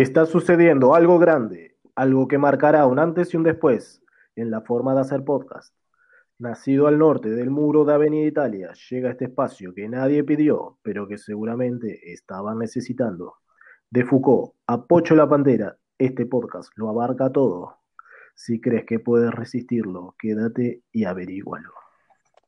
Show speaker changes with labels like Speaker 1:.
Speaker 1: Está sucediendo algo grande, algo que marcará un antes y un después en la forma de hacer podcast. Nacido al norte del muro de Avenida Italia, llega este espacio que nadie pidió, pero que seguramente estaban necesitando. De Foucault a Pocho la Pantera, este podcast lo abarca todo. Si crees que puedes resistirlo, quédate y averígualo.